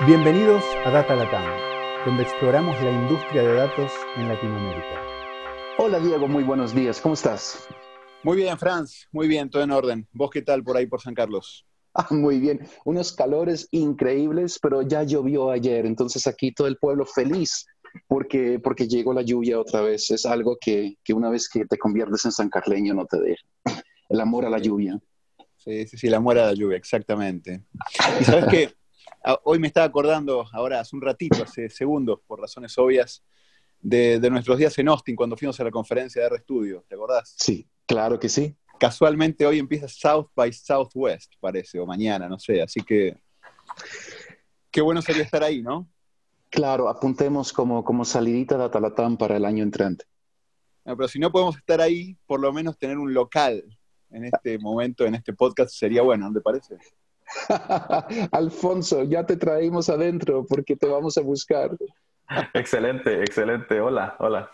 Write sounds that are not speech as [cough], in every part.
Bienvenidos a Data Latam, donde exploramos la industria de datos en Latinoamérica. Hola Diego, muy buenos días, ¿cómo estás? Muy bien, Franz, muy bien, todo en orden. ¿Vos qué tal por ahí por San Carlos? [laughs] Ah, muy bien, unos calores increíbles, pero ya llovió ayer, entonces aquí todo el pueblo feliz porque, porque llegó la lluvia otra vez. Es algo que, que una vez que te conviertes en San Carleño no te deja. [laughs] El amor a la lluvia. Sí, sí, sí, el amor a la lluvia, exactamente. Y sabes que hoy me estaba acordando, ahora hace un ratito, hace segundos, por razones obvias, de, nuestros días en Austin cuando fuimos a la conferencia de R-Studio, ¿te acordás? Sí, claro que sí. Casualmente hoy empieza South by Southwest, parece, o mañana, no sé, así que qué bueno sería estar ahí, ¿no? Claro, apuntemos como, como salidita de Atalatam para el año entrante. pero si no podemos estar ahí, por lo menos tener un local en este momento, en este podcast, sería bueno, ¿no te parece? [laughs] Alfonso, ya te traímos adentro porque te vamos a buscar. excelente, excelente. Hola, hola.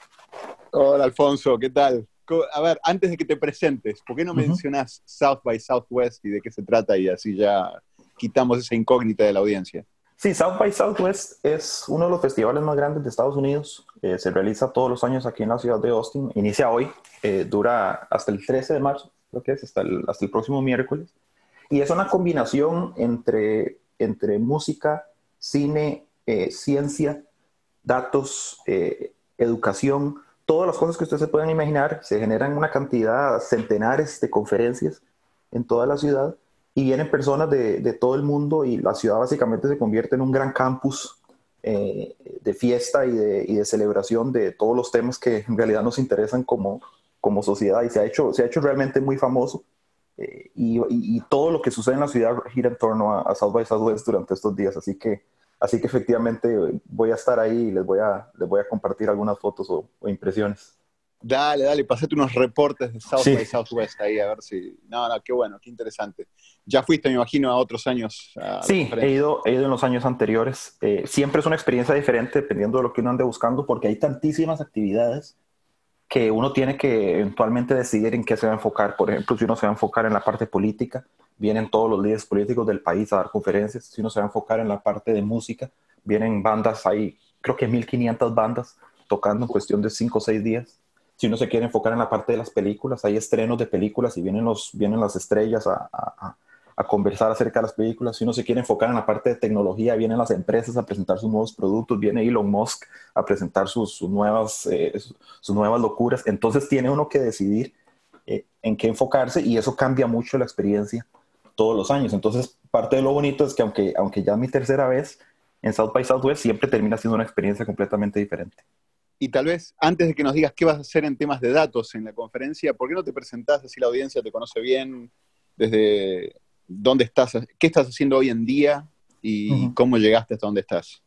Hola, Alfonso, ¿qué tal? A ver, antes de que te presentes, ¿por qué no mencionas South by Southwest y de qué se trata y así ya quitamos esa incógnita de la audiencia? Sí, South by Southwest es uno de los festivales más grandes de Estados Unidos. Eh, se realiza todos los años aquí en la ciudad de Austin. Inicia hoy, eh, dura hasta el 13 de marzo, creo que es, hasta el, hasta el próximo miércoles. Y es una combinación entre, entre música, cine, eh, ciencia, datos, eh, educación, todas las cosas que ustedes se puedan imaginar. Se generan una cantidad, centenares de conferencias en toda la ciudad y vienen personas de, de todo el mundo y la ciudad básicamente se convierte en un gran campus eh, de fiesta y de, y de, celebración de todos los temas que en realidad nos interesan como, como sociedad y se ha, hecho, se ha hecho realmente muy famoso. Eh, y, todo lo que sucede en la ciudad gira en torno a, South by Southwest durante estos días. Así que, así que efectivamente voy a estar ahí y les voy a, les voy a compartir algunas fotos o, impresiones. Dale, dale, pasate unos reportes de South by Southwest ahí, a ver si... No, no, qué bueno, qué interesante. Ya fuiste, me imagino, a otros años. sí, he ido, he ido en los años anteriores. Eh, siempre es una experiencia diferente dependiendo de lo que uno ande buscando, porque hay tantísimas actividades que uno tiene que eventualmente decidir en qué se va a enfocar. Por ejemplo, si uno se va a enfocar en la parte política, vienen todos los líderes políticos del país a dar conferencias. Si uno se va a enfocar en la parte de música, vienen bandas, hay creo que 1500 bandas tocando en cuestión de 5 o 6 días. Si uno se quiere enfocar en la parte de las películas, hay estrenos de películas y vienen, los, vienen las estrellas a, a conversar acerca de las películas. Si uno se quiere enfocar en la parte de tecnología, vienen las empresas a presentar sus nuevos productos, viene Elon Musk a presentar sus, nuevas, eh, sus nuevas locuras. Entonces tiene uno que decidir eh, en qué enfocarse y eso cambia mucho la experiencia todos los años. Entonces, parte de lo bonito es que aunque, aunque ya es mi tercera vez en South by Southwest, siempre termina siendo una experiencia completamente diferente. Y tal vez antes de que nos digas qué vas a hacer en temas de datos en la conferencia, ¿por qué no te presentás así la audiencia te conoce bien desde dónde estás, qué estás haciendo hoy en día y cómo llegaste hasta donde estás.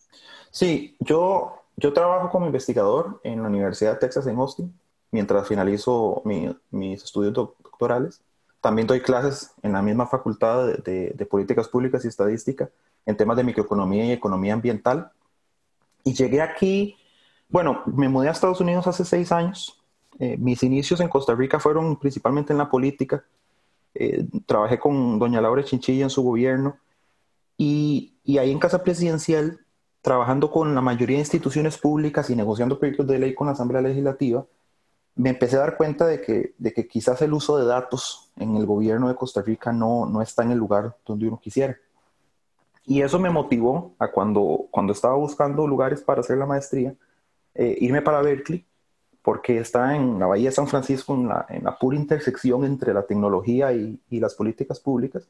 Sí, yo, yo trabajo como investigador en la Universidad de Texas en Austin mientras finalizo mis estudios doctorales. También doy clases en la misma facultad de, políticas públicas y estadística en temas de microeconomía y economía ambiental. Y llegué aquí, bueno, me mudé a Estados Unidos hace seis años. Eh, mis inicios en Costa Rica fueron principalmente en la política. Eh, trabajé con doña Laura Chinchilla en su gobierno y, y, ahí en Casa Presidencial, trabajando con la mayoría de instituciones públicas y negociando proyectos de ley con la Asamblea Legislativa, me empecé a dar cuenta de que, de que quizás el uso de datos en el gobierno de Costa Rica no, no está en el lugar donde uno quisiera. Y eso me motivó a cuando, cuando estaba buscando lugares para hacer la maestría, eh, irme para Berkeley porque está en la Bahía de San Francisco, en la, pura intersección entre la tecnología y, las políticas públicas.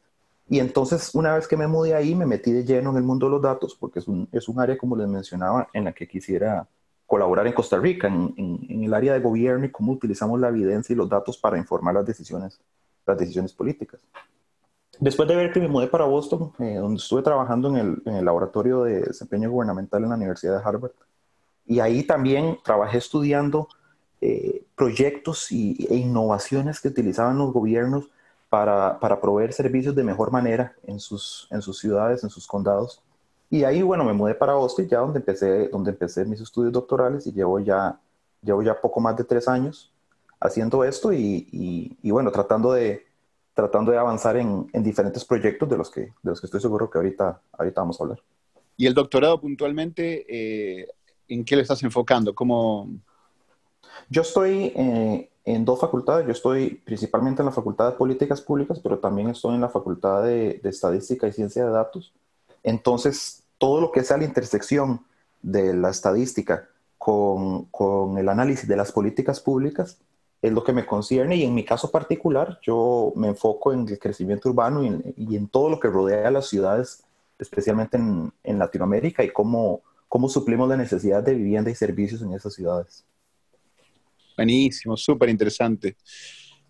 Y entonces, una vez que me mudé ahí, me metí de lleno en el mundo de los datos, porque es un, es un área, como les mencionaba, en la que quisiera colaborar en Costa Rica, en, el área de gobierno y cómo utilizamos la evidencia y los datos para informar las decisiones, las decisiones políticas. Después de ver que me mudé para Boston, eh, donde estuve trabajando en el, en el laboratorio de desempeño gubernamental en la Universidad de Harvard, y ahí también trabajé estudiando eh, proyectos y, e innovaciones que utilizaban los gobiernos para, para, proveer servicios de mejor manera en sus, en sus ciudades, en sus condados. Y ahí, bueno, me mudé para Austin, ya donde empecé, donde empecé mis estudios doctorales y llevo ya, llevo ya poco más de tres años haciendo esto y, y, bueno, tratando de, tratando de avanzar en, en, diferentes proyectos de los, que, de los que estoy seguro que ahorita, ahorita vamos a hablar. ¿Y el doctorado puntualmente, eh, en qué lo estás enfocando? ¿Cómo... Yo estoy eh, en dos facultades. Yo estoy principalmente en la Facultad de Políticas Públicas, pero también estoy en la Facultad de, Estadística y Ciencia de Datos. Entonces, todo lo que sea la intersección de la estadística con, con, el análisis de las políticas públicas es lo que me concierne y en mi caso particular yo me enfoco en el crecimiento urbano y en, y en todo lo que rodea a las ciudades, especialmente en, en Latinoamérica y cómo, cómo suplimos la necesidad de vivienda y servicios en esas ciudades. Buenísimo, súper interesante.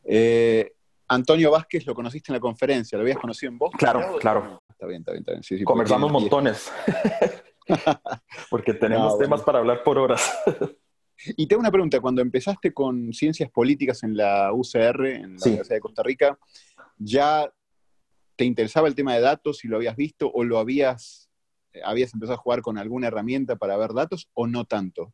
Eh, Antonio Vázquez lo conociste en la conferencia, ¿lo habías conocido en vos? Claro, claro. Está bien, está bien, está bien. Conversamos montones. [laughs] porque tenemos temas para hablar por horas. y tengo una pregunta, cuando empezaste con ciencias políticas en la UCR, en la Universidad de Costa Rica, ¿ya te interesaba el tema de datos y lo habías visto o lo habías, habías empezado a jugar con alguna herramienta para ver datos o no tanto?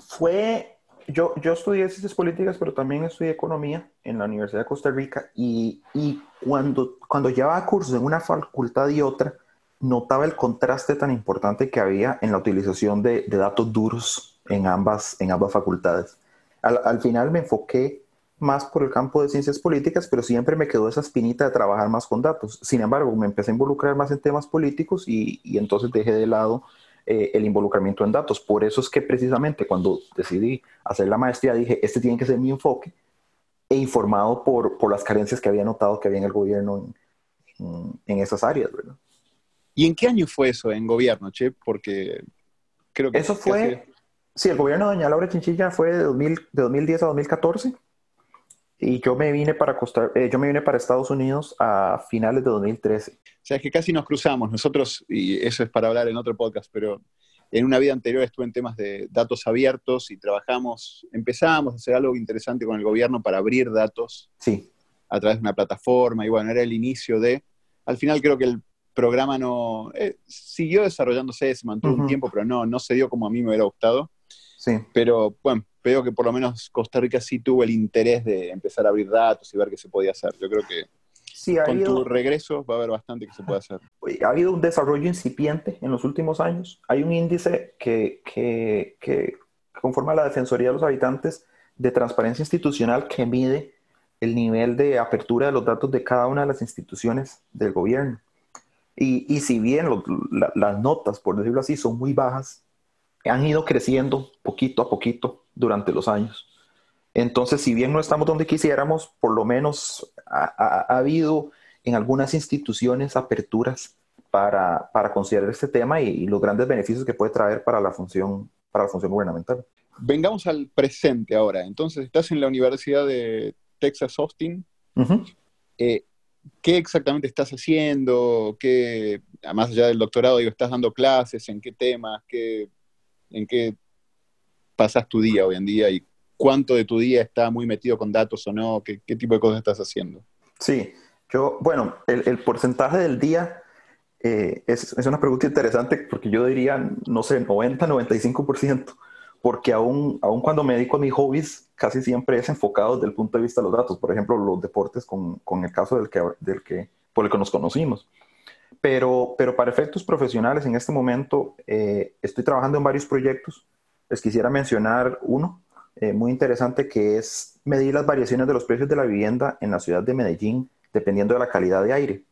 Fue yo, yo estudié ciencias políticas, pero también estudié economía en la Universidad de Costa Rica y, y cuando, cuando llevaba cursos en una facultad y otra, notaba el contraste tan importante que había en la utilización de, de datos duros en ambas, en ambas facultades. Al, al, final me enfoqué más por el campo de ciencias políticas, pero siempre me quedó esa espinita de trabajar más con datos. Sin embargo, me empecé a involucrar más en temas políticos y, y entonces dejé de lado eh, el involucramiento en datos. Por eso es que precisamente cuando decidí hacer la maestría dije, este tiene que ser mi enfoque, e informado por, por las carencias que había notado que había en el gobierno en, en, esas áreas, ¿verdad? ¿Y en qué año fue eso en gobierno, Che? Porque creo que... Eso fue... Sí, el gobierno de doña Laura Chinchilla fue de, 2000, de 2010 a 2014 y yo me vine para Costa, eh, yo me vine para Estados Unidos a finales de 2013. O sea, es que casi nos cruzamos nosotros, y eso es para hablar en otro podcast, pero en una vida anterior estuve en temas de datos abiertos y trabajamos, empezamos a hacer algo interesante con el gobierno para abrir datos sí. a través de una plataforma, y bueno, era el inicio de, al final creo que el programa no, eh, siguió desarrollándose, se mantuvo uh -huh. un tiempo, pero no, no se dio como a mí me hubiera gustado. Sí. Pero bueno, veo que por lo menos Costa Rica sí tuvo el interés de empezar a abrir datos y ver qué se podía hacer. Yo creo que sí, con habido, tu regreso va a haber bastante que se pueda hacer. Ha habido un desarrollo incipiente en los últimos años. Hay un índice que, que, que conforma la Defensoría de los Habitantes de Transparencia Institucional que mide el nivel de apertura de los datos de cada una de las instituciones del gobierno. Y, y si bien lo, la, las notas, por decirlo así, son muy bajas, han ido creciendo poquito a poquito durante los años. Entonces, si bien no estamos donde quisiéramos, por lo menos ha, ha, ha habido en algunas instituciones aperturas para, para considerar este tema y, y, los grandes beneficios que puede traer para la función, para la función gubernamental. Vengamos al presente ahora. Entonces, estás en la Universidad de Texas Austin. Uh -huh. eh, ¿Qué exactamente estás haciendo? ¿Qué, más allá del doctorado, digo, estás dando clases? ¿En qué temas? ¿Qué, ¿En qué pasas tu día hoy en día y cuánto de tu día está muy metido con datos o no, qué, tipo de cosas estás haciendo. Sí, yo, bueno, el, el porcentaje del día eh, es, es, una pregunta interesante porque yo diría, no sé, 90, 95%, porque aún, aún cuando me dedico a mis hobbies, casi siempre es enfocado desde el punto de vista de los datos, por ejemplo, los deportes con, con el caso del que, del que, por el que nos conocimos. Pero, pero para efectos profesionales, en este momento eh, estoy trabajando en varios proyectos les quisiera mencionar uno eh, muy interesante que es medir las variaciones de los precios de la vivienda en la ciudad de Medellín dependiendo de la calidad de aire.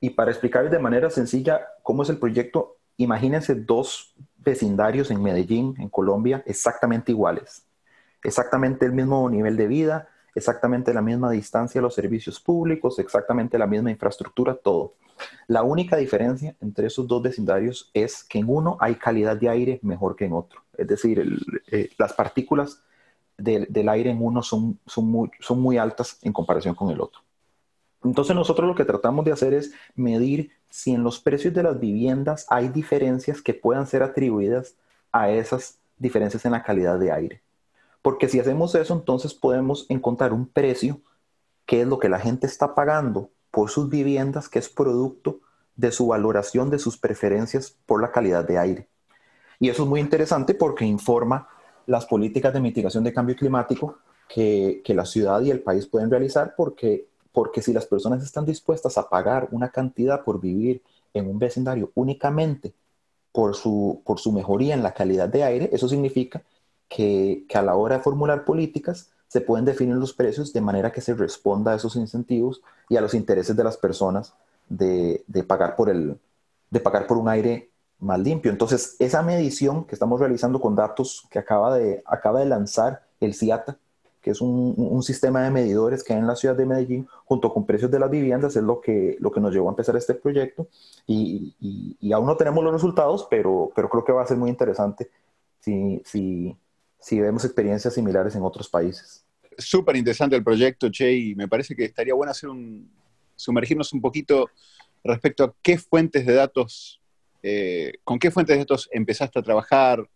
Y para explicarles de manera sencilla cómo es el proyecto, imagínense dos vecindarios en Medellín, en Colombia, exactamente iguales. Exactamente el mismo nivel de vida, exactamente la misma distancia a los servicios públicos, exactamente la misma infraestructura, todo. La única diferencia entre esos dos vecindarios es que en uno hay calidad de aire mejor que en otro. Es decir, eh, las partículas de, del aire en uno son, son muy altas en comparación con el otro. Entonces nosotros lo que tratamos de hacer es medir si en los precios de las viviendas hay diferencias que puedan ser atribuidas a esas diferencias en la calidad de aire. Porque si hacemos eso, entonces podemos encontrar un precio que es lo que la gente está pagando por sus viviendas, que es producto de su valoración de sus preferencias por la calidad de aire. Y eso es muy interesante porque informa las políticas de mitigación de cambio climático que, que la ciudad y el país pueden realizar porque, porque si las personas están dispuestas a pagar una cantidad por vivir en un vecindario únicamente por su, por su mejoría en la calidad de aire, eso significa que, que, a la hora de formular políticas se pueden definir los precios de manera que se responda a esos incentivos y a los intereses de las personas de, de pagar, por el, de pagar por un aire más limpio. Entonces, esa medición que estamos realizando con datos que acaba de, acaba de lanzar el CIATA, que es un, un, sistema de medidores que hay en la ciudad de Medellín, junto con precios de las viviendas, es lo que, lo que nos llevó a empezar este proyecto. Y, y, y aún no tenemos los resultados, pero, pero creo que va a ser muy interesante si, si, si vemos experiencias similares en otros países. Súper interesante el proyecto, Che, y me parece que estaría bueno hacer un, sumergirnos un poquito respecto a qué fuentes de datos, eh, con qué fuentes de datos empezaste a trabajar,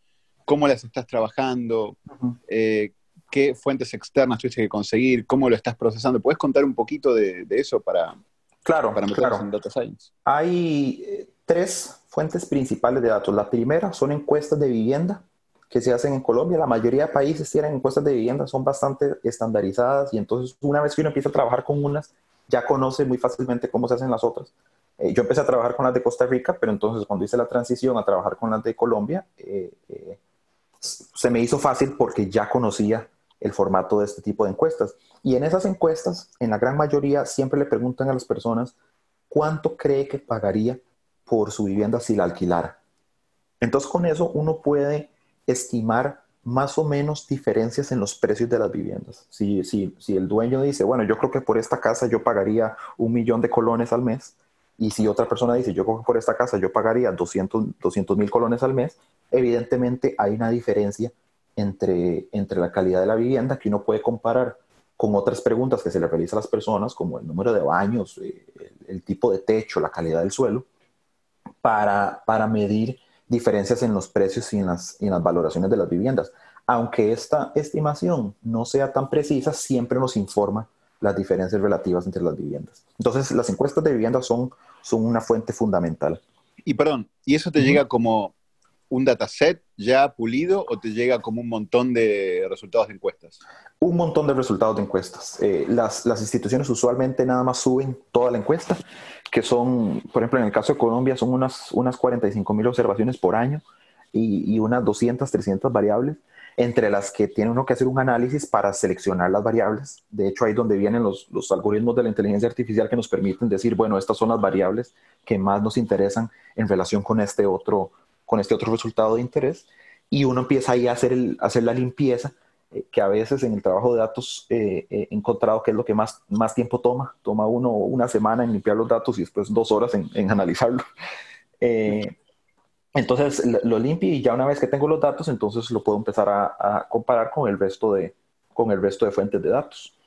cómo las estás trabajando, uh -huh. eh, qué fuentes externas tuviste que conseguir, cómo lo estás procesando. ¿Puedes contar un poquito de, de eso para, claro, para claro. en Data Science? Hay eh, tres fuentes principales de datos. La primera son encuestas de vivienda que se hacen en Colombia. La mayoría de países tienen encuestas de vivienda, son bastante estandarizadas y entonces una vez que uno empieza a trabajar con unas, ya conoce muy fácilmente cómo se hacen las otras. Eh, yo empecé a trabajar con las de Costa Rica, pero entonces cuando hice la transición a trabajar con las de Colombia, eh, eh, se me hizo fácil porque ya conocía el formato de este tipo de encuestas. Y en esas encuestas, en la gran mayoría, siempre le preguntan a las personas cuánto cree que pagaría por su vivienda si la alquilara. Entonces con eso uno puede estimar más o menos diferencias en los precios de las viviendas. Si, si, si el dueño dice, bueno, yo creo que por esta casa yo pagaría un millón de colones al mes, y si otra persona dice, yo creo que por esta casa yo pagaría 200 mil colones al mes, evidentemente hay una diferencia entre, entre la calidad de la vivienda que uno puede comparar con otras preguntas que se le realizan a las personas, como el número de baños, eh, el, el tipo de techo, la calidad del suelo, para, para medir diferencias en los precios y en las, y en las valoraciones de las viviendas. Aunque esta estimación no sea tan precisa, siempre nos informa las diferencias relativas entre las viviendas. Entonces, las encuestas de vivienda son, son una fuente fundamental. Y perdón, ¿y eso te uh -huh. llega como un dataset ya pulido o te llega como un montón de resultados de encuestas? Un montón de resultados de encuestas. Eh, las, las, instituciones usualmente nada más suben toda la encuesta, que son, por ejemplo, en el caso de Colombia, son unas, unas 45 mil observaciones por año y, y, unas 200, 300 variables, entre las que tiene uno que hacer un análisis para seleccionar las variables. De hecho, ahí es donde vienen los, los algoritmos de la inteligencia artificial que nos permiten decir, bueno, estas son las variables que más nos interesan en relación con este otro, con este otro resultado de interés y uno empieza ahí a hacer, el, a hacer la limpieza, que a veces en el trabajo de datos eh, eh, he encontrado que es lo que más, más tiempo toma. Toma uno una semana en limpiar los datos y después dos horas en, en analizarlo. [laughs] Eh, entonces lo limpio y ya una vez que tengo los datos, entonces lo puedo empezar a, a, comparar con el, resto de, con el resto de fuentes de datos.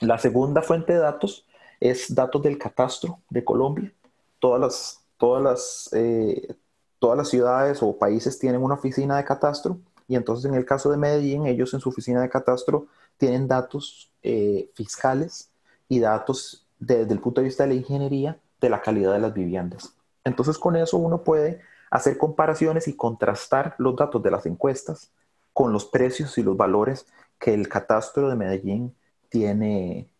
La segunda fuente de datos es datos del catastro de Colombia. Todas las, todas las, eh, todas las ciudades o países tienen una oficina de catastro y entonces en el caso de Medellín, ellos en su oficina de catastro tienen datos eh, fiscales y datos desde el punto de vista de la ingeniería de la calidad de las viviendas. Entonces con eso uno puede hacer comparaciones y contrastar los datos de las encuestas con los precios y los valores que el catastro de Medellín tiene,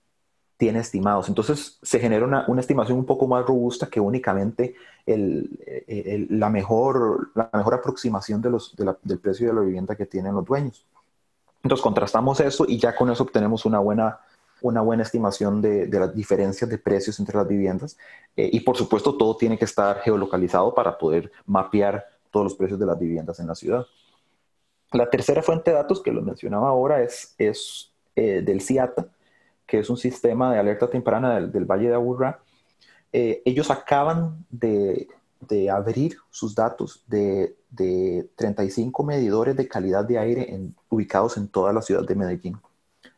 tiene estimados. Entonces se genera una, estimación un poco más robusta que únicamente el, la, mejor, la mejor aproximación de los, del precio de la vivienda que tienen los dueños. Entonces contrastamos eso y ya con eso obtenemos una buena, una buena estimación de, de las diferencias de precios entre las viviendas. Eh, y por supuesto todo tiene que estar geolocalizado para poder mapear todos los precios de las viviendas en la ciudad. La tercera fuente de datos que lo mencionaba ahora es, es eh, del CIATA, que es un sistema de alerta temprana del, Valle de Aburrá. Eh, ellos acaban de, de, abrir sus datos de, de, 35 medidores de calidad de aire ubicados en toda la ciudad de Medellín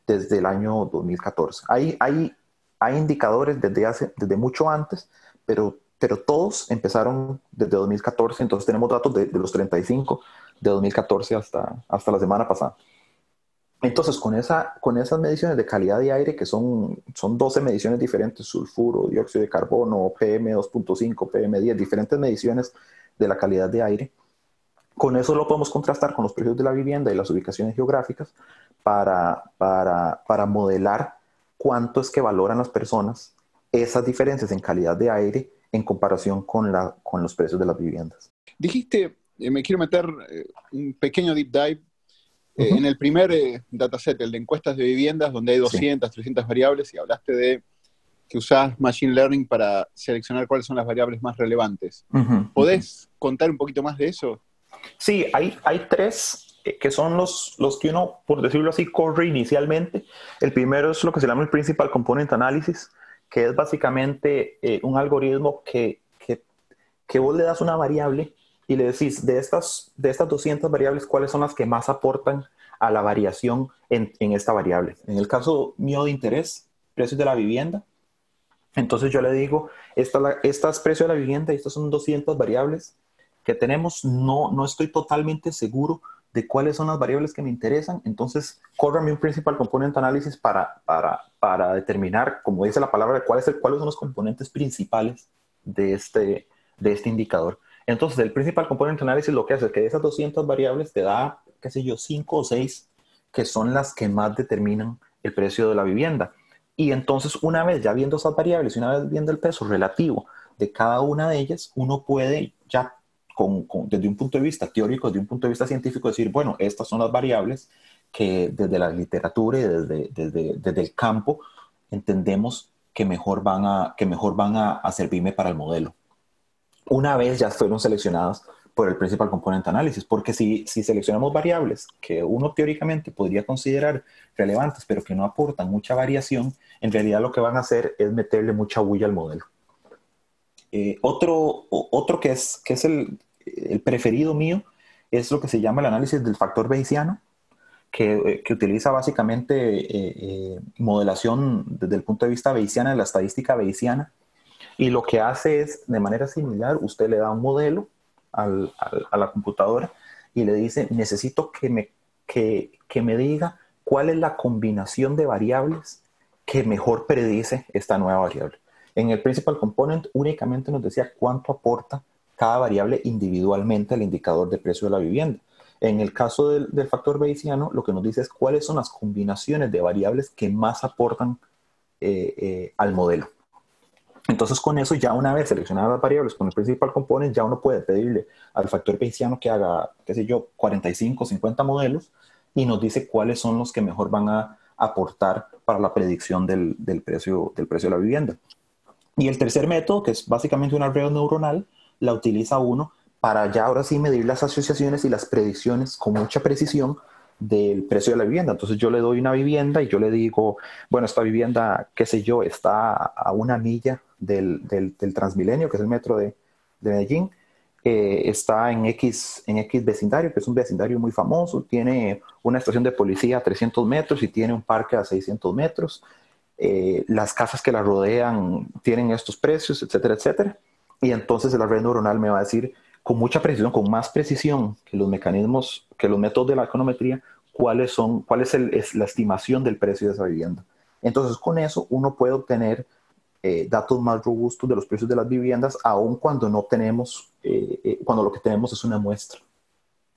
desde el año 2014. Hay, hay, hay indicadores desde, hace, desde mucho antes, pero, pero todos empezaron desde 2014, entonces tenemos datos de, de los 35 de 2014 hasta, hasta la semana pasada. Entonces, con, esa, con esas mediciones de calidad de aire, que son, son 12 mediciones diferentes, sulfuro, dióxido de carbono, PM2.5, PM10, diferentes mediciones de la calidad de aire, con eso lo podemos contrastar con los precios de la vivienda y las ubicaciones geográficas para, para, para modelar cuánto es que valoran las personas esas diferencias en calidad de aire en comparación con, la, con los precios de las viviendas. dijiste, eh, me quiero meter eh, un pequeño deep dive en el primer dataset, el de encuestas de viviendas, donde hay 200, 300 variables, y hablaste de que usás Machine Learning para seleccionar cuáles son las variables más relevantes. ¿Podés contar un poquito más de eso? Sí, hay, hay tres que son los, los que uno, por decirlo así, corre inicialmente. El primero es lo que se llama el Principal Component Analysis, que es básicamente un algoritmo que, que, que vos le das una variable y le decís, de estas, de estas 200 variables, ¿cuáles son las que más aportan a la variación en, en esta variable? En el caso mío de interés, precios de la vivienda, entonces yo le digo, esta, esta es precio de la vivienda y estas son 200 variables que tenemos, no, no estoy totalmente seguro de cuáles son las variables que me interesan, entonces córrame un principal component análisis para, para, para determinar, como dice la palabra, cuáles, cuáles son los componentes principales de este, de este indicador. Entonces, el principal component análisis lo que hace es que de esas 200 variables te da, qué sé yo, 5 o 6 que son las que más determinan el precio de la vivienda. Y entonces, una vez ya viendo esas variables y una vez viendo el peso relativo de cada una de ellas, uno puede ya desde un punto de vista teórico, desde un punto de vista científico, decir, bueno, estas son las variables que desde la literatura y desde, desde, desde el campo entendemos que mejor van, a, que mejor van a servirme para el modelo una vez ya fueron seleccionadas por el principal componente análisis, porque si, si seleccionamos variables que uno teóricamente podría considerar relevantes, pero que no aportan mucha variación, en realidad lo que van a hacer es meterle mucha bulla al modelo. Eh, otro, otro que es, que es el, preferido mío es lo que se llama el análisis del factor bayesiano, que, eh, que utiliza básicamente eh, modelación desde el punto de vista bayesiana, de la estadística bayesiana, y lo que hace es, de manera similar, usted le da un modelo a la computadora y le dice, necesito que me, que, que me diga cuál es la combinación de variables que mejor predice esta nueva variable. En el principal component únicamente nos decía cuánto aporta cada variable individualmente al indicador de precio de la vivienda. En el caso del, del, factor bayesiano, lo que nos dice es cuáles son las combinaciones de variables que más aportan eh, eh, al modelo. Entonces, con eso, ya una vez seleccionadas las variables con el principal component, ya uno puede pedirle al factor bayesiano que haga, qué sé yo, 45, 50 modelos y nos dice cuáles son los que mejor van a aportar para la predicción del, del precio, del precio de la vivienda. Y el tercer método, que es básicamente una red neuronal, la utiliza uno para ya ahora sí medir las asociaciones y las predicciones con mucha precisión del precio de la vivienda. Entonces yo le doy una vivienda y yo le digo, bueno, esta vivienda, qué sé yo, está a una milla del, del, Transmilenio, que es el metro de, de Medellín. Eh, está en X, en X vecindario, que es un vecindario muy famoso, tiene una estación de policía a 300 metros y tiene un parque a 600 metros. Eh, las casas que la rodean tienen estos precios, etcétera, etcétera. Y entonces la red neuronal me va a decir con mucha precisión, con más precisión que los mecanismos, que los métodos de la econometría, cuáles son, cuál es, el, es la estimación del precio de esa vivienda. Entonces, con eso uno puede obtener eh, datos más robustos de los precios de las viviendas, aun cuando no tenemos, eh, eh, cuando lo que tenemos es una muestra.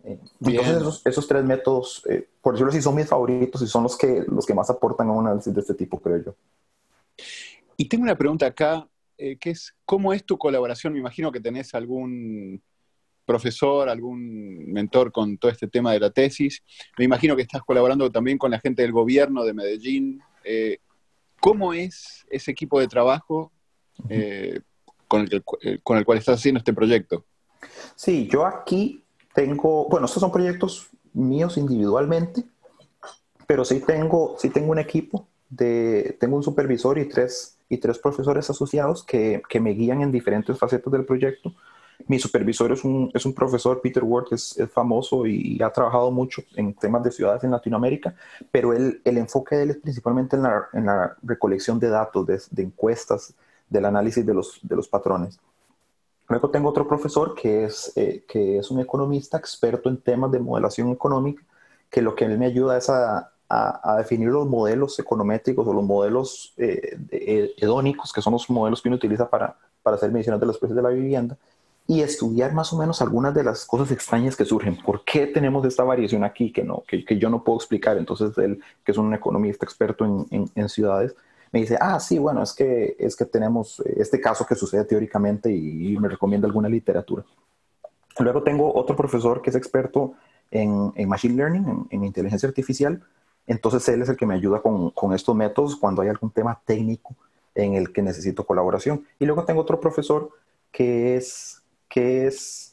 entonces, esos, tres métodos, por decirlo así, son mis favoritos y son los que, los que más aportan a un análisis de este tipo, creo yo. Y tengo una pregunta acá, que es, ¿cómo es tu colaboración? Me imagino que tenés algún profesor, algún mentor con todo este tema de la tesis. Me imagino que estás colaborando también con la gente del gobierno de Medellín. ¿Cómo es ese equipo de trabajo eh, con, el eh, con el cual estás haciendo este proyecto? Sí, yo aquí tengo, bueno, estos son proyectos míos individualmente, pero sí tengo, sí tengo un equipo, de, tengo un supervisor y tres, y tres profesores asociados que, que me guían en diferentes facetas del proyecto mi supervisor es un, es un profesor, Peter Ward, es, es, famoso y ha trabajado mucho en temas de ciudades en Latinoamérica, pero él, el enfoque de él es principalmente en la, en la recolección de datos, de, de, encuestas, del análisis de los, de los patrones. Luego tengo otro profesor que es, eh, que es un economista experto en temas de modelación económica, que lo que él me ayuda es a, a, a definir los modelos econométricos o los modelos eh, hedónicos, que son los modelos que uno utiliza para, para hacer mediciones de los precios de la vivienda, y estudiar más o menos algunas de las cosas extrañas que surgen. ¿Por qué tenemos esta variación aquí que, no, que, que yo no puedo explicar? Entonces él, que es un economista experto en, en, ciudades, me dice, ah, sí, bueno, es que, es que tenemos este caso que sucede teóricamente y, me recomienda alguna literatura. Luego tengo otro profesor que es experto en, Machine Learning, en, inteligencia artificial. Entonces él es el que me ayuda con, con, estos métodos cuando hay algún tema técnico en el que necesito colaboración. Y luego tengo otro profesor que es, que es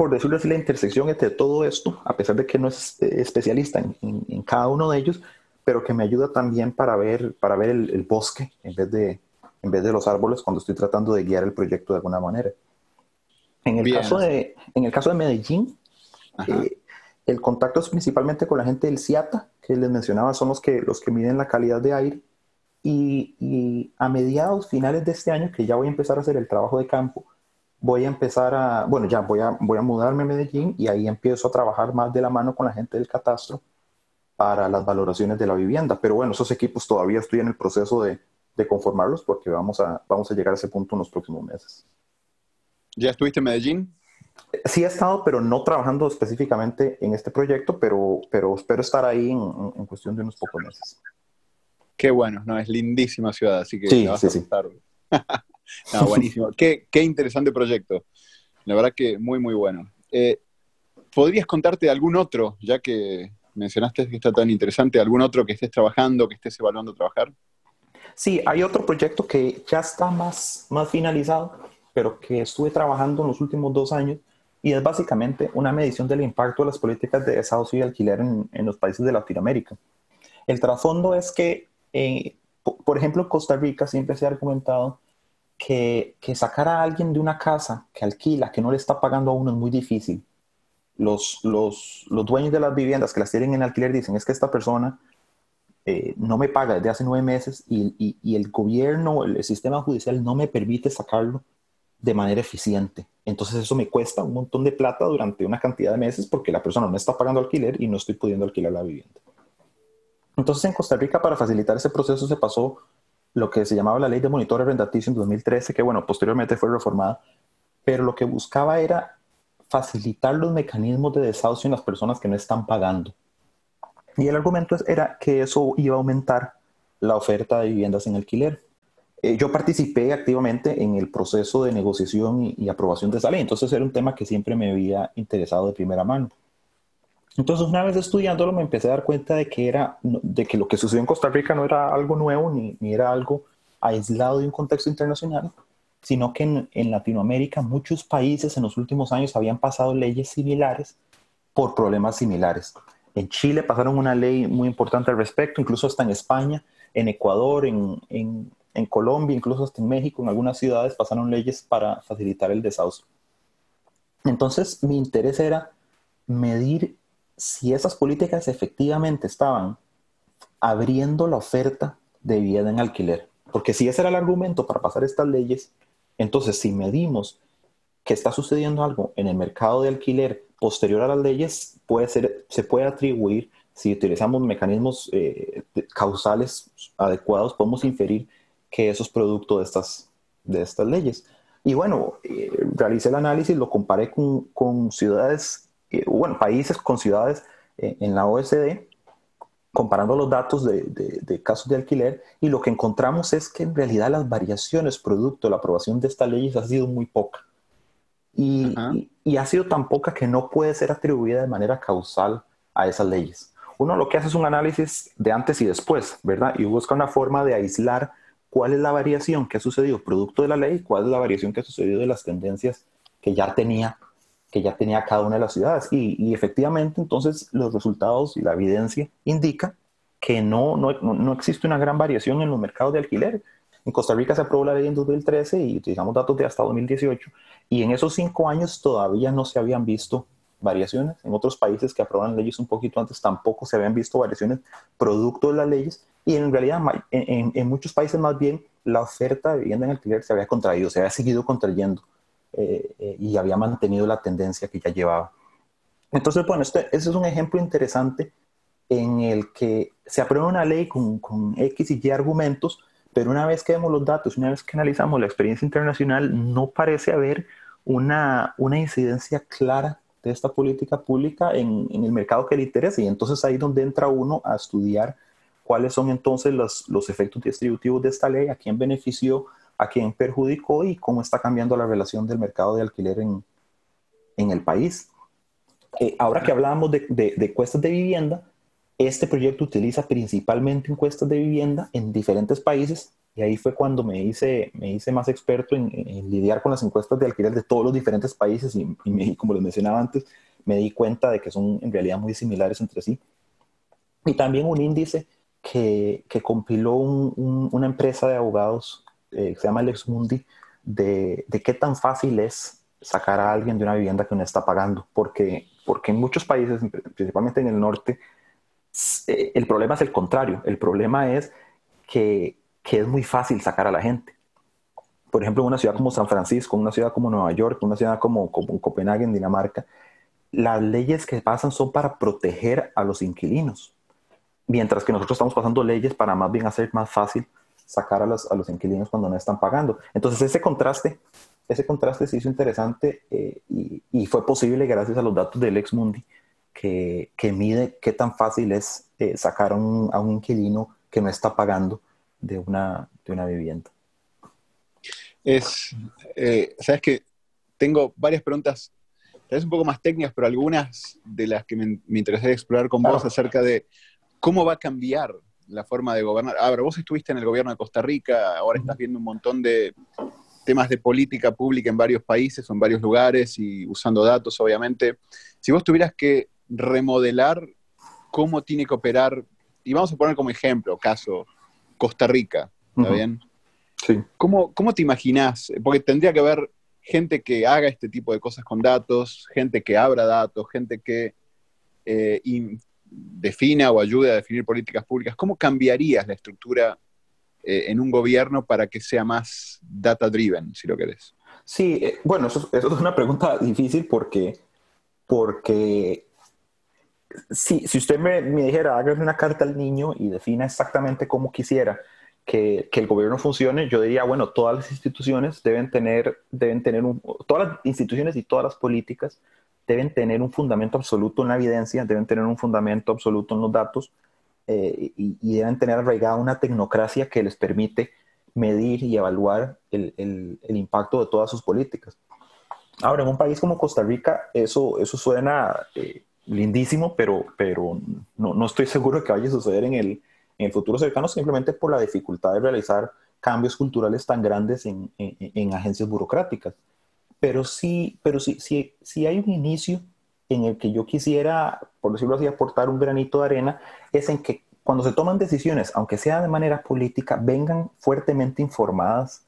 por decirlo así, la intersección entre todo esto, a pesar de que no es eh, especialista en, en, cada uno de ellos, pero que me ayuda también para ver, para ver el, bosque en vez, de, en vez de los árboles cuando estoy tratando de guiar el proyecto de alguna manera. En el, caso de, en el caso de Medellín, eh, el contacto es principalmente con la gente del CIATA, que les mencionaba, son los que, los que miden la calidad de aire. Y, y, a mediados, finales de este año, que ya voy a empezar a hacer el trabajo de campo, voy a empezar a, bueno, ya voy a, voy a mudarme a Medellín y ahí empiezo a trabajar más de la mano con la gente del catastro para las valoraciones de la vivienda. Pero bueno, esos equipos todavía estoy en el proceso de, de conformarlos porque vamos a, vamos a llegar a ese punto en los próximos meses. ¿Ya estuviste en Medellín? Sí he estado, pero no trabajando específicamente en este proyecto, pero, pero espero estar ahí en, en cuestión de unos pocos meses. Qué bueno, no, es lindísima ciudad, así que sí, sí, sí. [laughs] no, buenísimo. [laughs] qué, qué, interesante proyecto. La verdad que muy, muy bueno. Eh, ¿Podrías contarte algún otro, ya que mencionaste que está tan interesante, algún otro que estés trabajando, que estés evaluando trabajar? Sí, hay otro proyecto que ya está más, más finalizado, pero que estuve trabajando en los últimos dos años y es básicamente una medición del impacto de las políticas de desahucio y alquiler en, en los países de Latinoamérica. El trasfondo es que, eh, por ejemplo, Costa Rica siempre se ha argumentado que, que, sacar a alguien de una casa que alquila, que no le está pagando a uno, es muy difícil. Los, los, los dueños de las viviendas que las tienen en alquiler dicen es que esta persona eh, no me paga desde hace nueve meses y, y, y el gobierno, el, sistema judicial no me permite sacarlo de manera eficiente. Entonces eso me cuesta un montón de plata durante una cantidad de meses porque la persona no está pagando alquiler y no estoy pudiendo alquilar la vivienda. Entonces en Costa Rica para facilitar ese proceso se pasó lo que se llamaba la ley de monitor arrendaticio en 2013, que bueno, posteriormente fue reformada, pero lo que buscaba era facilitar los mecanismos de desahucio en las personas que no están pagando. Y el argumento era que eso iba a aumentar la oferta de viviendas en alquiler. Eh, yo participé activamente en el proceso de negociación y, aprobación de esa ley, entonces era un tema que siempre me había interesado de primera mano. Entonces, una vez estudiándolo, me empecé a dar cuenta de que, era, de que lo que sucedió en Costa Rica no era algo nuevo ni, ni era algo aislado de un contexto internacional, sino que en, en, Latinoamérica muchos países en los últimos años habían pasado leyes similares por problemas similares. En Chile pasaron una ley muy importante al respecto, incluso hasta en España, en Ecuador, en, en en Colombia, incluso hasta en México, en algunas ciudades pasaron leyes para facilitar el desahucio. Entonces, mi interés era medir si esas políticas efectivamente estaban abriendo la oferta de vivienda en alquiler. Porque si ese era el argumento para pasar estas leyes, entonces si medimos que está sucediendo algo en el mercado de alquiler posterior a las leyes, puede ser, se puede atribuir, si utilizamos mecanismos eh, causales adecuados, podemos inferir que eso es producto de estas, de estas leyes. Y bueno, eh, realicé el análisis, lo comparé con, con ciudades, eh, bueno, países con ciudades eh, en la OSD, comparando los datos de, de, casos de alquiler, y lo que encontramos es que en realidad las variaciones producto de la aprobación de estas leyes ha sido muy poca. Y, y, y, ha sido tan poca que no puede ser atribuida de manera causal a esas leyes. Uno lo que hace es un análisis de antes y después, ¿verdad? Y busca una forma de aislar cuál es la variación que ha sucedido producto de la ley, cuál es la variación que ha sucedido de las tendencias que ya tenía, que ya tenía cada una de las ciudades. Y, efectivamente, entonces, los resultados y la evidencia indica que no, no, no, existe una gran variación en los mercados de alquiler. En Costa Rica se aprobó la ley en 2013 y utilizamos datos de hasta 2018. Y en esos cinco años todavía no se habían visto variaciones. En otros países que aprobaron leyes un poquito antes tampoco se habían visto variaciones producto de las leyes y en realidad en, en, muchos países más bien la oferta de vivienda en alquiler se había contraído, se había seguido contrayendo eh, eh, y había mantenido la tendencia que ya llevaba. Entonces, bueno, este, ese es un ejemplo interesante en el que se aprueba una ley con, con X y Y argumentos, pero una vez que vemos los datos, una vez que analizamos la experiencia internacional, no parece haber una, una incidencia clara de esta política pública en, en, el mercado que le interesa. Y entonces ahí es donde entra uno a estudiar cuáles son entonces los, los efectos distributivos de esta ley, a quién benefició, a quién perjudicó y cómo está cambiando la relación del mercado de alquiler en, en el país. Eh, ahora que hablábamos de, de, de encuestas de vivienda, este proyecto utiliza principalmente encuestas de vivienda en diferentes países y ahí fue cuando me hice, me hice más experto en, lidiar con las encuestas de alquiler de todos los diferentes países y, y como les mencionaba antes, me di cuenta de que son en realidad muy similares entre sí. Y también un índice que, que compiló una empresa de abogados eh, se llama Lex Mundi de, de, qué tan fácil es sacar a alguien de una vivienda que no está pagando, porque, porque en muchos países, principalmente en el norte, eh, el problema es el contrario, el problema es que, que es muy fácil sacar a la gente. Por ejemplo, en una ciudad como San Francisco, en una ciudad como Nueva York, en una ciudad como, como Copenhague, en Dinamarca, las leyes que pasan son para proteger a los inquilinos, mientras que nosotros estamos pasando leyes para más bien hacer más fácil sacar a los, a los inquilinos cuando no están pagando. Entonces ese contraste, ese contraste se hizo interesante eh, y, y, fue posible gracias a los datos del Ex Mundi que, que mide qué tan fácil es eh, sacar a un, a un, inquilino que no está pagando de una, de una vivienda. Es, eh, sabes que tengo varias preguntas es un poco más técnicas, pero algunas de las que me, me interesaría explorar con vos acerca de cómo va a cambiar la forma de gobernar. Ahora, vos estuviste en el gobierno de Costa Rica, ahora estás viendo un montón de temas de política pública en varios países o en varios lugares y usando datos, obviamente. Si vos tuvieras que remodelar cómo tiene que operar, y vamos a poner como ejemplo, caso, Costa Rica, ¿está bien? Sí. ¿Cómo, ¿Cómo te imaginás? Porque tendría que haber gente que haga este tipo de cosas con datos, gente que abra datos, gente que eh, defina o ayude a definir políticas públicas. ¿Cómo cambiarías la estructura eh, en un gobierno para que sea más data-driven, si lo querés? Sí, eh, bueno, eso, es una pregunta difícil porque, porque si, si usted me, me dijera, hágame una carta al niño y defina exactamente cómo quisiera que, que, el gobierno funcione, yo diría, bueno, todas las instituciones deben tener, deben tener un, todas las instituciones y todas las políticas deben tener un fundamento absoluto en la evidencia, deben tener un fundamento absoluto en los datos eh, y, deben tener arraigada una tecnocracia que les permite medir y evaluar el, el, el, impacto de todas sus políticas. Ahora, en un país como Costa Rica, eso, suena eh, lindísimo, pero, no, estoy seguro que vaya a suceder en el, en futuro cercano simplemente por la dificultad de realizar cambios culturales tan grandes en, en agencias burocráticas. Pero sí, pero sí, sí, sí hay un inicio en el que yo quisiera, por decirlo así, aportar un granito de arena, es en que cuando se toman decisiones, aunque sea de manera política, vengan fuertemente informadas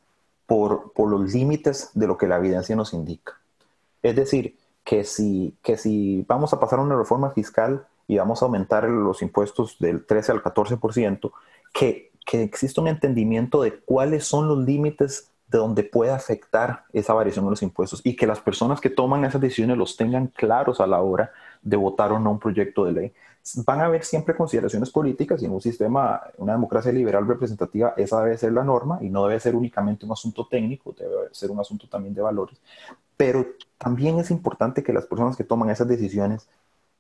por, por los límites de lo que la evidencia nos indica. Es decir, que si, que si vamos a pasar una reforma fiscal y vamos a aumentar los impuestos del 13 al 14%, que, que exista un entendimiento de cuáles son los límites de donde puede afectar esa variación de los impuestos y que las personas que toman esas decisiones los tengan claros a la hora de votar o no un proyecto de ley. Van a haber siempre consideraciones políticas y en un sistema, una democracia liberal representativa, esa debe ser la norma y no debe ser únicamente un asunto técnico, debe ser un asunto también de valores. Pero también es importante que las personas que toman esas decisiones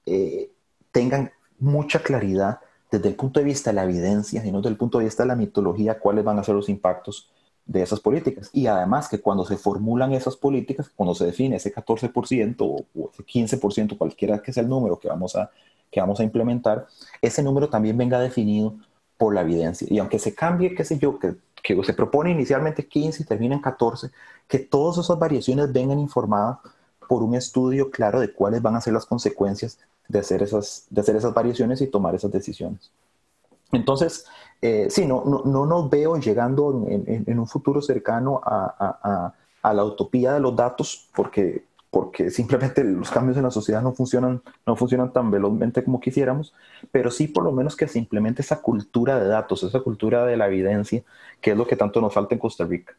eh, tengan mucha claridad desde el punto de vista de la evidencia y no desde el punto de vista de la mitología cuáles van a ser los impactos de esas políticas. Y además que cuando se formulan esas políticas, cuando se define ese 14% o, ese 15%, cualquiera que sea el número que vamos, a, que vamos a implementar, ese número también venga definido por la evidencia. Y aunque se cambie, qué sé yo, que, que se propone inicialmente 15 y termina en 14, que todas esas variaciones vengan informadas por un estudio claro de cuáles van a ser las consecuencias de hacer esas, de hacer esas variaciones y tomar esas decisiones. Entonces, eh, sí, no, no, no, nos veo llegando en, en, en un futuro cercano a, a, a, la utopía de los datos, porque, porque simplemente los cambios en la sociedad no funcionan, no funcionan tan velozmente como quisiéramos, pero sí por lo menos que se implemente esa cultura de datos, esa cultura de la evidencia, que es lo que tanto nos falta en Costa Rica.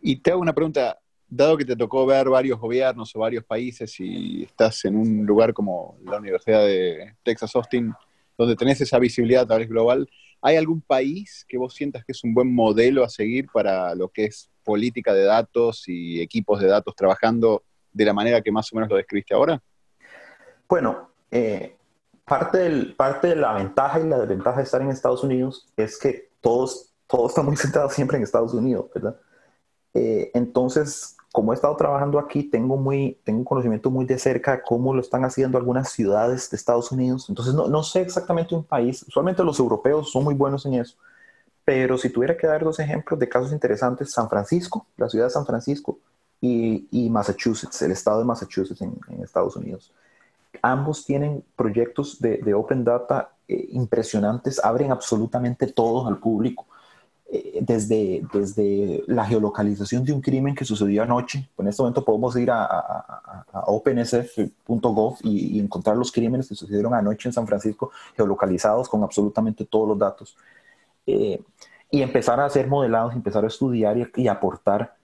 Y te hago una pregunta, dado que te tocó ver varios gobiernos o varios países y estás en un lugar como la Universidad de Texas Austin, donde tenés esa visibilidad a través global, ¿hay algún país que vos sientas que es un buen modelo a seguir para lo que es política de datos y equipos de datos trabajando de la manera que más o menos lo describiste ahora? Bueno, eh, parte, del, parte de la ventaja y la desventaja de estar en Estados Unidos es que todos, todo está muy [laughs] centrado siempre en Estados Unidos, ¿verdad? Eh, entonces, como he estado trabajando aquí, tengo, un conocimiento muy de cerca de cómo lo están haciendo algunas ciudades de Estados Unidos. Entonces, no, no sé exactamente un país. Usualmente los europeos son muy buenos en eso. Pero si tuviera que dar dos ejemplos de casos interesantes, San Francisco, la ciudad de San Francisco, y, Massachusetts, el estado de Massachusetts en, Estados Unidos. Ambos tienen proyectos de, Open Data eh, impresionantes, abren absolutamente todo al público eh, desde, desde la geolocalización de un crimen que sucedió anoche. En este momento podemos ir a, a, a opensf.gov y, y, encontrar los crímenes que sucedieron anoche en San Francisco geolocalizados con absolutamente todos los datos. Eh, y empezar a hacer modelados, empezar a estudiar y, y aportar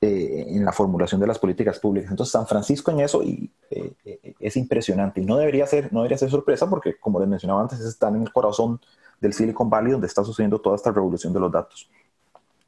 eh, en la formulación de las políticas públicas. Entonces, San Francisco en eso y, eh, es impresionante y no debería, ser, no debería ser sorpresa porque, como les mencionaba antes, están en el corazón del Silicon Valley, donde está sucediendo toda esta revolución de los datos.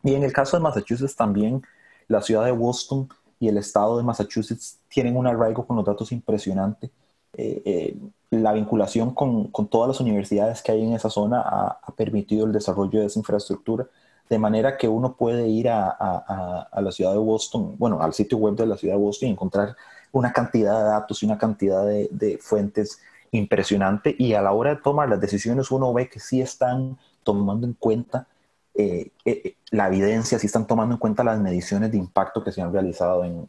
Y en el caso de Massachusetts también, la ciudad de Boston y el estado de Massachusetts tienen un arraigo con los datos impresionante. Eh, eh, la vinculación con, con, todas las universidades que hay en esa zona ha, permitido el desarrollo de esa infraestructura, de manera que uno puede ir a, a, a, la ciudad de Boston, bueno, al sitio web de la ciudad de Boston y encontrar una cantidad de datos y una cantidad de, de fuentes impresionante y a la hora de tomar las decisiones uno ve que sí están tomando en cuenta eh, eh, la evidencia, sí están tomando en cuenta las mediciones de impacto que se han realizado en,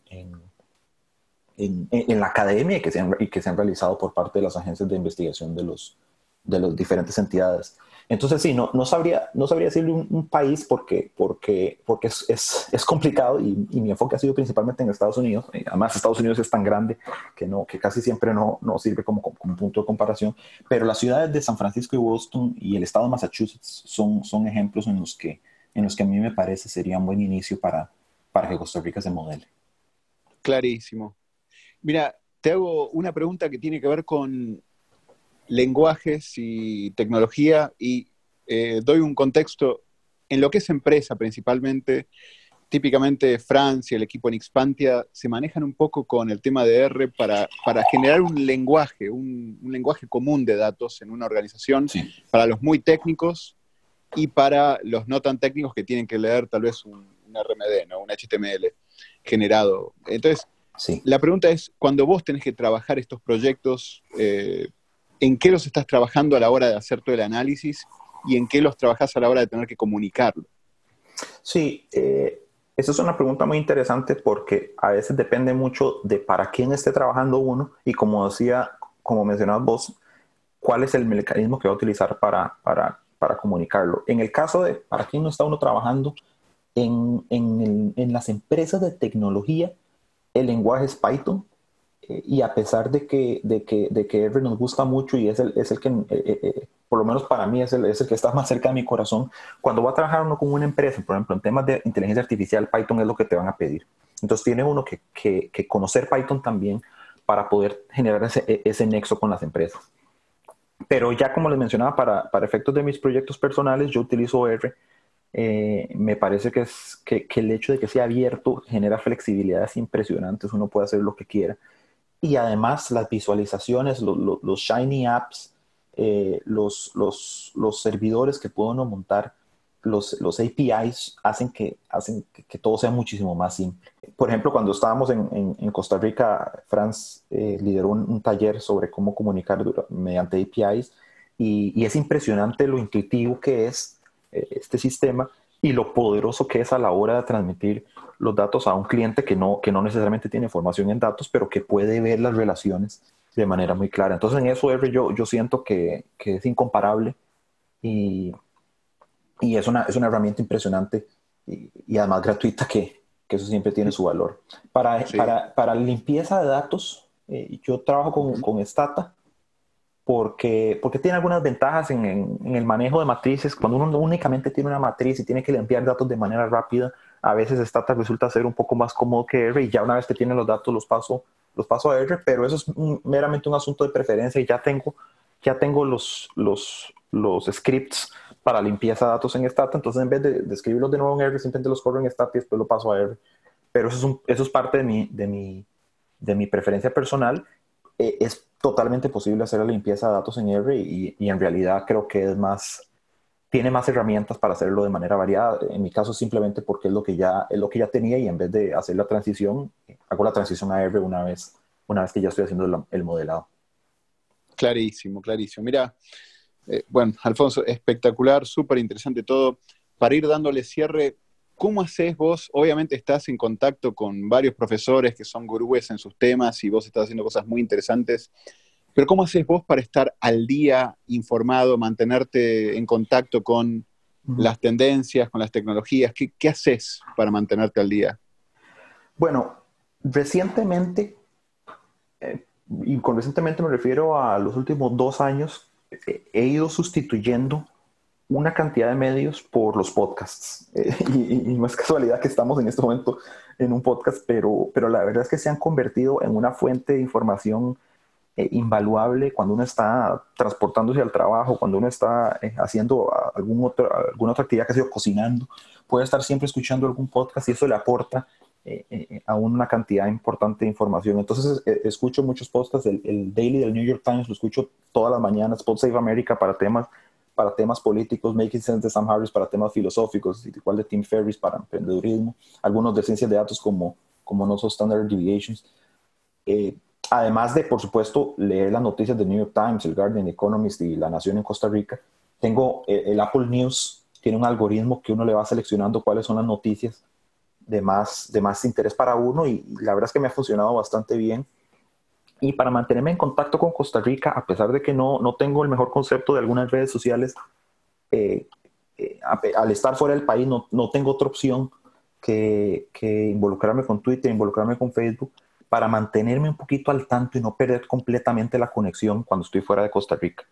en la academia y que, se han, y que se han realizado por parte de las agencias de investigación de los, de las diferentes entidades. Entonces, sí, no, no, sabría, no sabría decirle un, país porque, porque, porque es, es, es complicado y, mi enfoque ha sido principalmente en Estados Unidos. Además, Estados Unidos es tan grande que, no, que casi siempre no, no sirve como, como, punto de comparación. Pero las ciudades de San Francisco y Boston y el estado de Massachusetts son, son ejemplos en los, que, en los que a mí me parece sería un buen inicio para, para que Costa Rica se modele. Clarísimo. Mira, te hago una pregunta que tiene que ver con lenguajes y tecnología y eh, doy un contexto en lo que es empresa principalmente. Típicamente Francia, el equipo en Xpantia, se manejan un poco con el tema de R para, para generar un lenguaje, un, un, lenguaje común de datos en una organización sí. para los muy técnicos y para los no tan técnicos que tienen que leer tal vez un, un RMD, ¿no? un HTML generado. Entonces, sí. la pregunta es, cuando vos tenés que trabajar estos proyectos, eh, en qué los estás trabajando a la hora de hacer todo el análisis y en qué los trabajas a la hora de tener que comunicarlo. Sí, eh, esa es una pregunta muy interesante porque a veces depende mucho de para quién esté trabajando uno y como decía, como mencionabas vos, cuál es el mecanismo que va a utilizar para, para, para comunicarlo. En el caso de para quién no está uno trabajando, en, en, en las empresas de tecnología, el lenguaje es Python, eh, y a pesar de que, de que, de que R nos gusta mucho y es el, es el que, eh, eh, por lo menos para mí, es el, es el que está más cerca de mi corazón, cuando va a trabajar uno con una empresa, por ejemplo, en temas de inteligencia artificial, Python es lo que te van a pedir. Entonces tiene uno que, que, que conocer Python también para poder generar ese, ese, nexo con las empresas. Pero ya como les mencionaba, para, para efectos de mis proyectos personales, yo utilizo R. Eh, me parece que, es, que, que el hecho de que sea abierto genera flexibilidades impresionantes, uno puede hacer lo que quiera y además las visualizaciones, los, los, los Shiny Apps, eh, los, los, los, servidores que puedo uno montar, los, los APIs hacen, que, hacen que, que, todo sea muchísimo más simple. Por ejemplo, cuando estábamos en, en, en Costa Rica, Franz eh, lideró un, un, taller sobre cómo comunicar mediante APIs y, y, es impresionante lo intuitivo que es eh, este sistema y lo poderoso que es a la hora de transmitir los datos a un cliente que no, que no necesariamente tiene formación en datos, pero que puede ver las relaciones de manera muy clara. Entonces en eso R yo, yo siento que, que es incomparable y, y, es, una, es una herramienta impresionante y, y además gratuita que, que, eso siempre tiene su valor. Para, sí. para, para limpieza de datos, eh, yo trabajo con, con Stata porque, porque tiene algunas ventajas en, en, en, el manejo de matrices. Cuando uno únicamente tiene una matriz y tiene que limpiar datos de manera rápida, a veces Stata resulta ser un poco más cómodo que R y ya una vez que tiene los datos los paso, los paso a R, pero eso es un, meramente un asunto de preferencia y ya tengo, ya tengo los, los, los scripts para limpieza de datos en Stata, entonces en vez de, de, escribirlos de nuevo en R, simplemente los corro en Stata y después lo paso a R. Pero eso es, un, eso es parte de mi, de, mi, de mi preferencia personal. Eh, es totalmente posible hacer la limpieza de datos en R y, en realidad creo que es más tiene más herramientas para hacerlo de manera variada. En mi caso simplemente porque es lo que ya, es lo que ya tenía y en vez de hacer la transición, hago la transición a R una vez, una vez que ya estoy haciendo el, modelado. Clarísimo, clarísimo. Mira, eh, bueno, Alfonso, espectacular, súper interesante todo. Para ir dándole cierre, ¿cómo haces vos? Obviamente estás en contacto con varios profesores que son gurúes en sus temas y vos estás haciendo cosas muy interesantes. Pero ¿cómo haces vos para estar al día, informado, mantenerte en contacto con las tendencias, con las tecnologías? ¿Qué, qué haces para mantenerte al día? Bueno, recientemente, eh, y con recientemente me refiero a los últimos dos años, he ido sustituyendo una cantidad de medios por los podcasts. [laughs] Eh, y, no es casualidad que estamos en este momento en un podcast, pero, pero la verdad es que se han convertido en una fuente de información eh, invaluable cuando uno está transportándose al trabajo, cuando uno está eh, haciendo algún otro, alguna otra actividad que ha sido cocinando, puede estar siempre escuchando algún podcast y eso le aporta a una cantidad importante de información. Entonces escucho muchos podcasts, el, el, Daily del New York Times lo escucho todas las mañanas, Pod Save America para temas para temas políticos, Making Sense de Sam Harris para temas filosóficos, igual de Tim Ferriss para emprendedurismo, algunos de ciencias de datos como, como No So Standard Deviations. Eh, además de, por supuesto, leer las noticias del New York Times, el Guardian, Economist y La Nación en Costa Rica, tengo eh, el Apple News, tiene un algoritmo que uno le va seleccionando cuáles son las noticias de más, de más interés para uno y, la verdad es que me ha funcionado bastante bien. Y para mantenerme en contacto con Costa Rica, a pesar de que no, no tengo el mejor concepto de algunas redes sociales, eh, eh, al estar fuera del país no, no tengo otra opción que, que involucrarme con Twitter, involucrarme con Facebook para mantenerme un poquito al tanto y no perder completamente la conexión cuando estoy fuera de Costa Rica.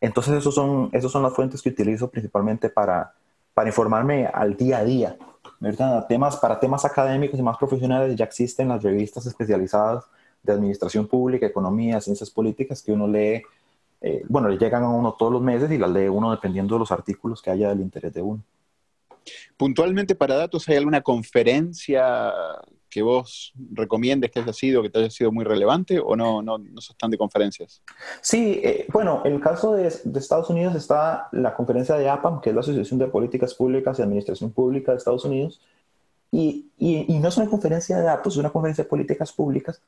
Entonces, esos son, esos son las fuentes que utilizo principalmente para, para informarme al día a día. ¿verdad? Temas, para temas académicos y más profesionales ya existen las revistas especializadas de administración pública, economía, ciencias políticas que uno lee, eh, bueno, le llegan a uno todos los meses y las lee uno dependiendo de los artículos que haya del interés de uno. Puntualmente para datos, ¿hay alguna conferencia que vos recomiendes que haya sido, que te haya sido muy relevante o no, no, no sos tan de conferencias? Sí, eh, bueno, en el caso de, Estados Unidos está la conferencia de APAM, que es la Asociación de Políticas Públicas y Administración Pública de Estados Unidos, y, y, y no es una conferencia de datos, es una conferencia de políticas públicas,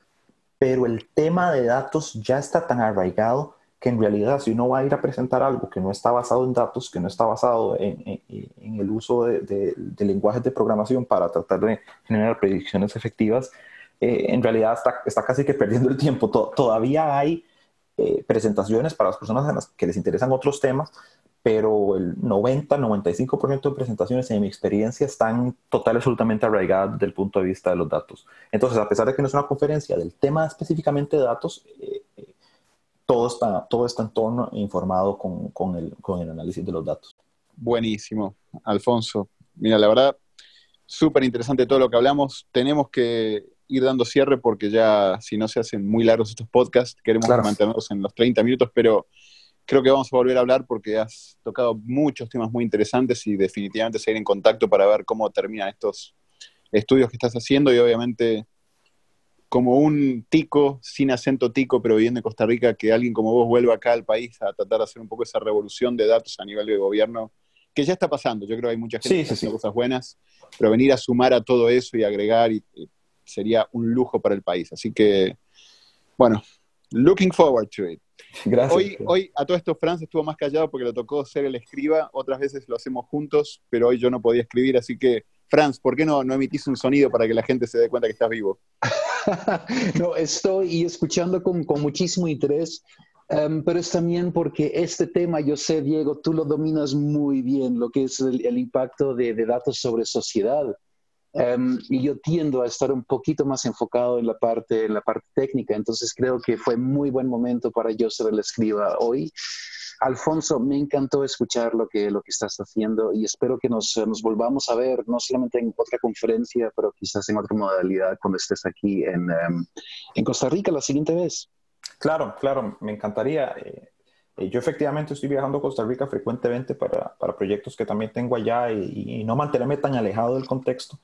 pero el tema de datos ya está tan arraigado que en realidad si uno va a ir a presentar algo que no está basado en datos, que no está basado en, el uso de, lenguajes de programación para tratar de generar predicciones efectivas, eh, en realidad está, casi que perdiendo el tiempo. todavía hay eh, presentaciones para las personas que les interesan otros temas, pero el 90-95% de presentaciones en mi experiencia están total absolutamente arraigadas desde el punto de vista de los datos. Entonces, a pesar de que no es una conferencia del tema específicamente de datos, eh, todo está, todo está en torno informado con, con, el, con el análisis de los datos. Buenísimo, Alfonso. Mira, la verdad, súper interesante todo lo que hablamos. Tenemos que ir dando cierre porque ya, si no se hacen muy largos estos podcasts, queremos mantenernos en los 30 minutos, pero creo que vamos a volver a hablar porque has tocado muchos temas muy interesantes y definitivamente seguir en contacto para ver cómo terminan estos estudios que estás haciendo y obviamente como un tico, sin acento tico, pero viviendo en Costa Rica, que alguien como vos vuelva acá al país a tratar de hacer un poco esa revolución de datos a nivel de gobierno, que ya está pasando. Yo creo que hay mucha gente que hace cosas buenas, pero venir a sumar a todo eso y agregar sería un lujo para el país. Así que, bueno, looking forward to it. Gracias. Hoy, hoy a todo esto Franz estuvo más callado porque le tocó ser el escriba, otras veces lo hacemos juntos, pero hoy yo no podía escribir, así que Franz, ¿por qué no, no emitís un sonido para que la gente se dé cuenta que estás vivo? [laughs] no, estoy escuchando con, con muchísimo interés, em, pero es también porque este tema, yo sé, Diego, tú lo dominas muy bien, lo que es el, impacto de, de, datos sobre sociedad. Um, y yo tiendo a estar un poquito más enfocado en la parte, en la parte técnica, entonces creo que fue muy buen momento para yo ser el escriba hoy. Alfonso, me encantó escuchar lo que, lo que estás haciendo y espero que nos, nos volvamos a ver, no solamente en otra conferencia, pero quizás en otra modalidad cuando estés aquí en, em, en Costa Rica la siguiente vez. Claro, claro, me encantaría. Eh, eh, yo efectivamente estoy viajando a Costa Rica frecuentemente para, para proyectos que también tengo allá y, no mantenerme tan alejado del contexto.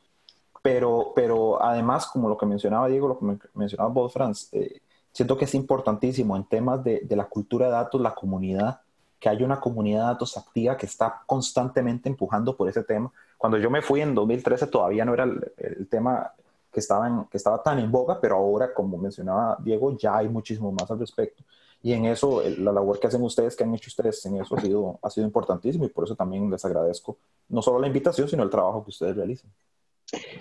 Pero, pero además, como lo que mencionaba Diego, lo que mencionaba vos, Franz, eh, siento que es importantísimo en temas de, de, la cultura de datos, la comunidad, que hay una comunidad de datos activa que está constantemente empujando por ese tema. Cuando yo me fui en 2013 todavía no era el, tema que estaba, que estaba tan en boga, pero ahora, como mencionaba Diego, ya hay muchísimo más al respecto. Y en eso, la labor que hacen ustedes, que han hecho ustedes en eso ha sido, ha sido importantísimo y por eso también les agradezco no solo la invitación, sino el trabajo que ustedes realizan.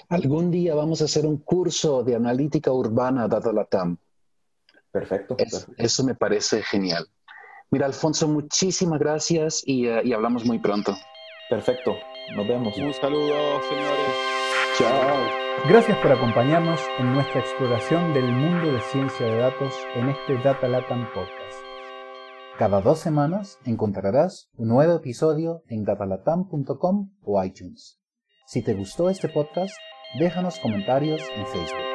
Algún día vamos a hacer un curso de analítica urbana Data Latam. Perfecto. Eso me parece genial. Mira, Alfonso, muchísimas gracias y, uh, y hablamos muy pronto. Perfecto. Nos vemos. Un saludo, señores. Chao. Gracias por acompañarnos en nuestra exploración del mundo de ciencia de datos en este Data Latam Podcast. Cada dos semanas encontrarás un nuevo episodio en datalatam.com o iTunes. Si te gustó este podcast, déjanos comentarios en Facebook.